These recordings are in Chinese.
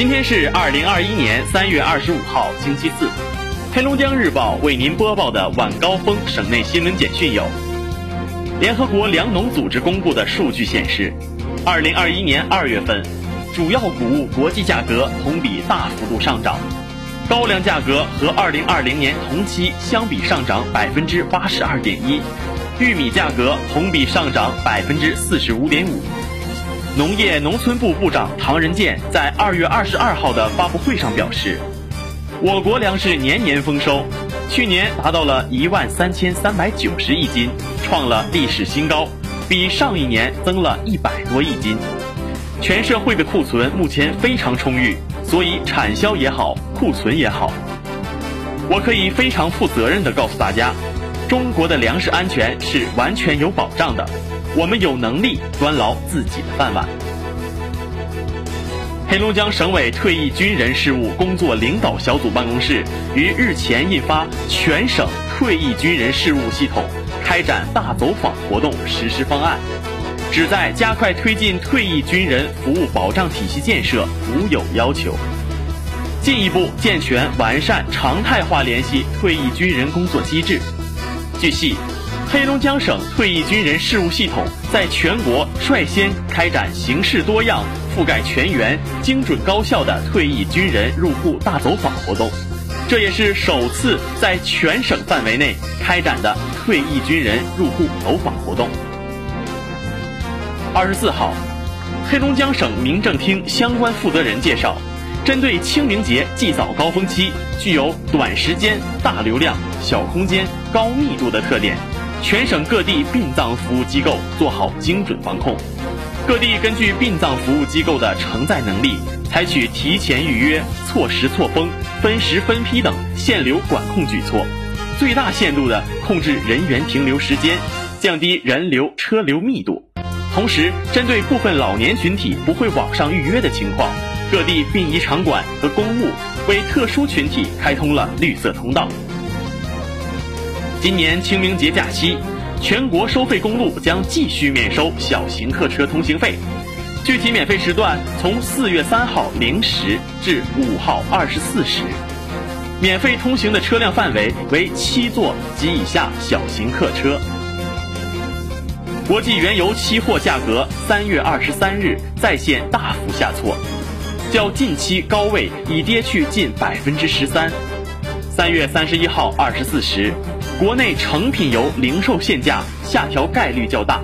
今天是二零二一年三月二十五号，星期四。黑龙江日报为您播报的晚高峰省内新闻简讯有：联合国粮农组织公布的数据显示，二零二一年二月份，主要谷物国际价格同比大幅度上涨，高粱价格和二零二零年同期相比上涨百分之八十二点一，玉米价格同比上涨百分之四十五点五。农业农村部部长唐仁健在二月二十二号的发布会上表示，我国粮食年年丰收，去年达到了一万三千三百九十亿斤，创了历史新高，比上一年增了一百多亿斤。全社会的库存目前非常充裕，所以产销也好，库存也好。我可以非常负责任地告诉大家，中国的粮食安全是完全有保障的。我们有能力端牢自己的饭碗。黑龙江省委退役军人事务工作领导小组办公室于日前印发《全省退役军人事务系统开展大走访活动实施方案》，旨在加快推进退役军人服务保障体系建设，无有要求，进一步健全完善常态化联系退役军人工作机制。据悉。黑龙江省退役军人事务系统在全国率先开展形式多样、覆盖全员、精准高效的退役军人入户大走访活动，这也是首次在全省范围内开展的退役军人入户走访活动。二十四号，黑龙江省民政厅相关负责人介绍，针对清明节祭扫高峰期具有短时间、大流量、小空间、高密度的特点。全省各地殡葬服务机构做好精准防控，各地根据殡葬服务机构的承载能力，采取提前预约、错时错峰、分时分批等限流管控举措，最大限度地控制人员停留时间，降低人流车流密度。同时，针对部分老年群体不会网上预约的情况，各地殡仪场馆和公墓为特殊群体开通了绿色通道。今年清明节假期，全国收费公路将继续免收小型客车通行费。具体免费时段从四月三号零时至五号二十四时。免费通行的车辆范围为七座及以下小型客车。国际原油期货价格三月二十三日再现大幅下挫，较近期高位已跌去近百分之十三。三月三十一号二十四时。国内成品油零售限价下调概率较大，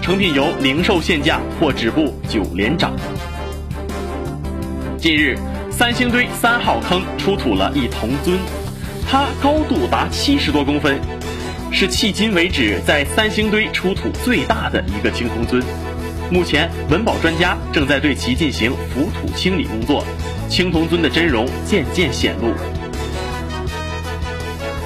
成品油零售限价或止步九连涨。近日，三星堆三号坑出土了一铜尊，它高度达七十多公分，是迄今为止在三星堆出土最大的一个青铜尊。目前，文保专家正在对其进行浮土清理工作，青铜尊的真容渐渐显露。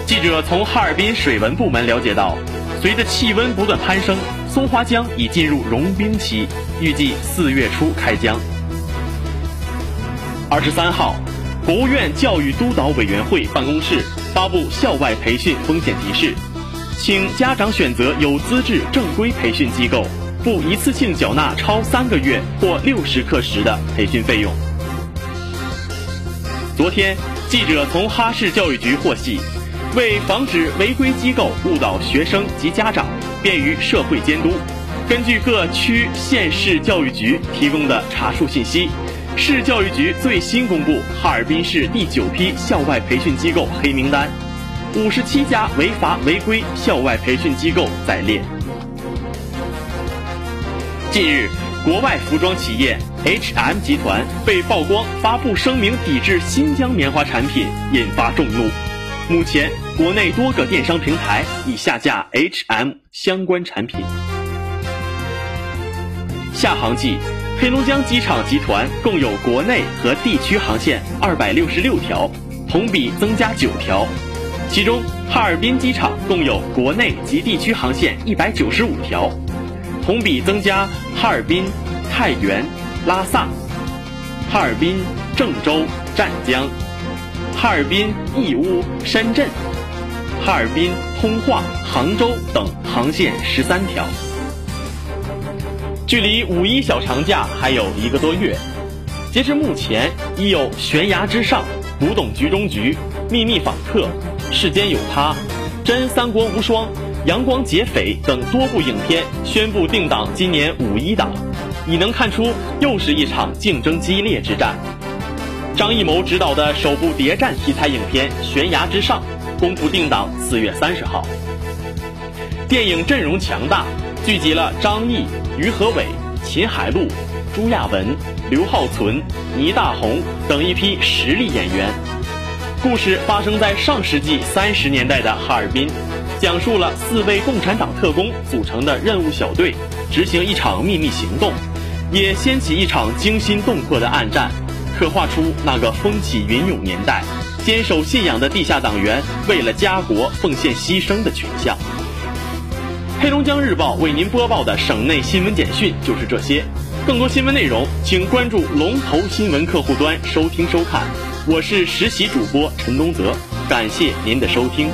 记者从哈尔滨水文部门了解到，随着气温不断攀升，松花江已进入融冰期，预计四月初开江。二十三号，国务院教育督导委员会办公室发布校外培训风险提示，请家长选择有资质正规培训机构，不一次性缴纳超三个月或六十课时的培训费用。昨天，记者从哈市教育局获悉。为防止违规机构误导学生及家长，便于社会监督，根据各区县市教育局提供的查数信息，市教育局最新公布哈尔滨市第九批校外培训机构黑名单，五十七家违法违规校外培训机构在列。近日，国外服装企业 H&M 集团被曝光发布声明抵制新疆棉花产品，引发众怒。目前，国内多个电商平台已下架 H&M 相关产品。下航季，黑龙江机场集团共有国内和地区航线二百六十六条，同比增加九条。其中，哈尔滨机场共有国内及地区航线一百九十五条，同比增加哈尔滨、太原、拉萨、哈尔滨、郑州、湛江。哈尔滨、义乌、深圳、哈尔滨、通化、杭州等航线十三条。距离五一小长假还有一个多月，截至目前，已有《悬崖之上》《古董局中局》《秘密访客》《世间有他》《真三国无双》《阳光劫匪》等多部影片宣布定档今年五一档，已能看出又是一场竞争激烈之战。张艺谋执导的首部谍战题材影片《悬崖之上》公布定档四月三十号。电影阵容强大，聚集了张译、于和伟、秦海璐、朱亚文、刘浩存、倪大红等一批实力演员。故事发生在上世纪三十年代的哈尔滨，讲述了四位共产党特工组成的任务小队执行一场秘密行动，也掀起一场惊心动魄的暗战，刻画出那个风起云涌年代，坚守信仰的地下党员为了家国奉献牺牲的群像。黑龙江日报为您播报的省内新闻简讯就是这些，更多新闻内容请关注龙头新闻客户端收听收看。我是实习主播陈东泽，感谢您的收听。